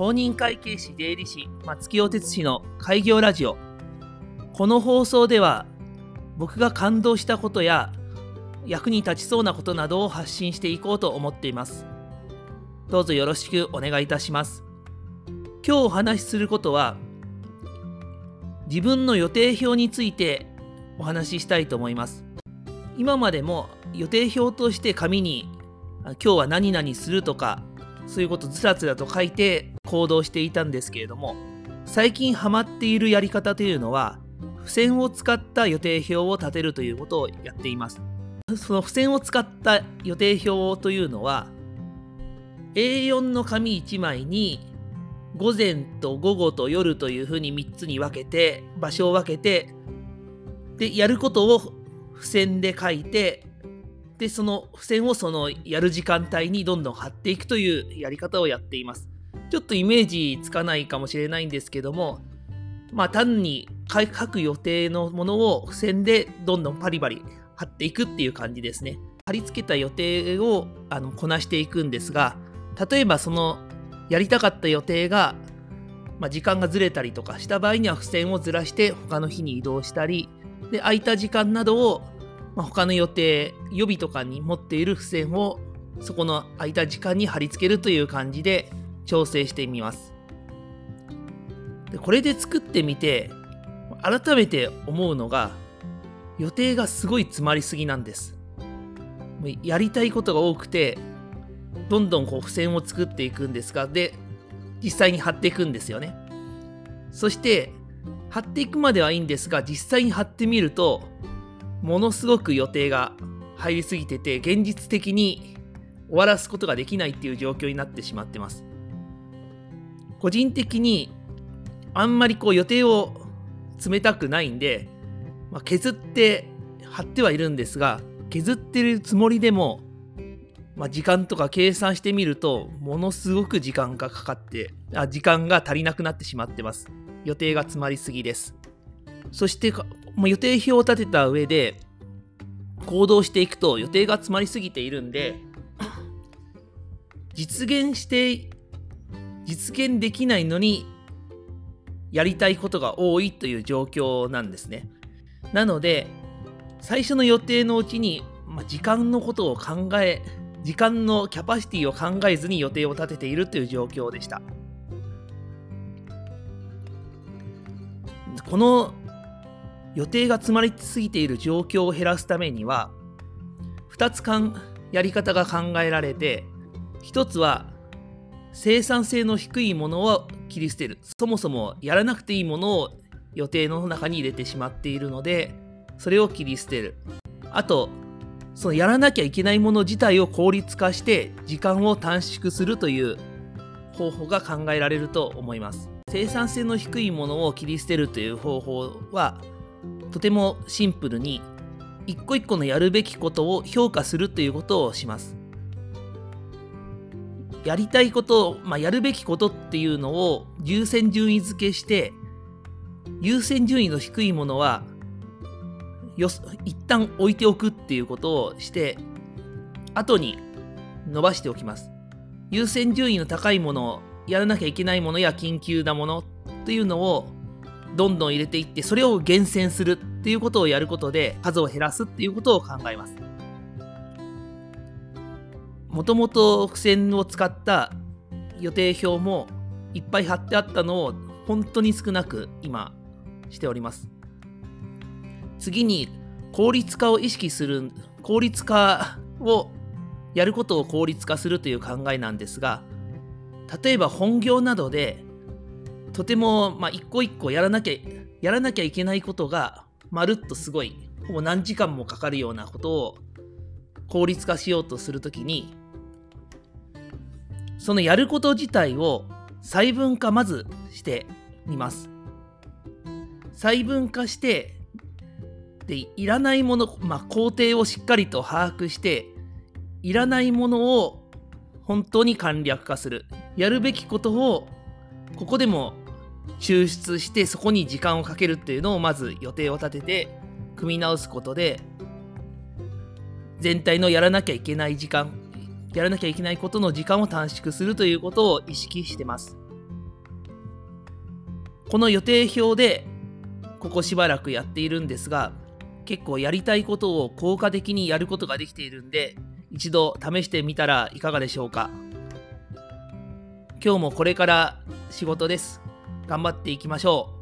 公認会計士税理士松木大哲氏の開業ラジオ。この放送では僕が感動したことや役に立ちそうなことなどを発信していこうと思っています。どうぞよろしくお願いいたします。今日お話しすることは自分の予定表についてお話ししたいと思います。今までも予定表として紙に今日は何々するとかそういうことずらずらと書いて行動していたんですけれども最近ハマっているやり方というのは付箋を使った予定表を立てるということをやっています。その付箋を使った予定表というのは A4 の紙1枚に午前と午後と夜というふうに3つに分けて場所を分けてでやることを付箋で書いてでその付箋をそのやる時間帯にどんどん貼っていくというやり方をやっています。ちょっとイメージつかないかもしれないんですけどもまあ単に書く予定のものを付箋でどんどんパリバリ貼っていくっていう感じですね。貼り付けた予定をあのこなしていくんですが例えばそのやりたかった予定が、まあ、時間がずれたりとかした場合には付箋をずらして他の日に移動したりで空いた時間などをまあ、他の予定、予備とかに持っている付箋をそこの空いた時間に貼り付けるという感じで調整してみます。でこれで作ってみて改めて思うのが予定がすごい詰まりすぎなんです。やりたいことが多くてどんどんこう付箋を作っていくんですがで実際に貼っていくんですよね。そして貼っていくまではいいんですが実際に貼ってみるとものすごく予定が入りすぎてて現実的に終わらすことができないっていう状況になってしまってます個人的にあんまりこう予定を詰めたくないんで、まあ、削って貼ってはいるんですが削ってるつもりでも、まあ、時間とか計算してみるとものすごく時間がかかってあ時間が足りなくなってしまってます。予定が詰まりすぎです。そしてま、予定表を立てた上で行動していくと予定が詰まりすぎているんで実現して実現できないのにやりたいことが多いという状況なんですね。なので最初の予定のうちに、まあ、時間のことを考え時間のキャパシティを考えずに予定を立てているという状況でした。この予定が詰まりすぎている状況を減らすためには2つかんやり方が考えられて1つは生産性の低いものを切り捨てる。そもそもやらなくていいものを予定の中に入れてしまっているのでそれを切り捨てる。あとそのやらなきゃいけないもの自体を効率化して時間を短縮するという方法が考えられると思います。生産性の低いものを切り捨てるという方法はとてもシンプルに一個一個のやるべきことを評価するということをします。やりたいことまあ、やるべきことっていうのを優先順位付けして優先順位の低いものはよ一旦置いておくっていうことをして後に伸ばしておきます。優先順位の高いものやらなきゃいけないものや緊急なものっていうのをどんどん入れていってそれを厳選するっていうことをやることで数を減らすっていうことを考えますもともと付箋を使った予定表もいっぱい貼ってあったのを本当に少なく今しております。次に効率化を意識する効率化をやることを効率化するという考えなんですが例えば本業などでとても、まあ、一個一個やらなきゃ、やらなきゃいけないことが、まるっとすごい、ほぼ何時間もかかるようなことを効率化しようとするときに、そのやること自体を細分化まずしてみます。細分化して、で、いらないもの、まあ、工程をしっかりと把握して、いらないものを本当に簡略化する。やるべきことをここでも抽出してそこに時間をかけるっていうのをまず予定を立てて組み直すことで全体のやらなきゃいけない時間やらなきゃいけないことの時間を短縮するということを意識してます。この予定表でここしばらくやっているんですが結構やりたいことを効果的にやることができているんで一度試してみたらいかがでしょうか。今日もこれから仕事です。頑張っていきましょう。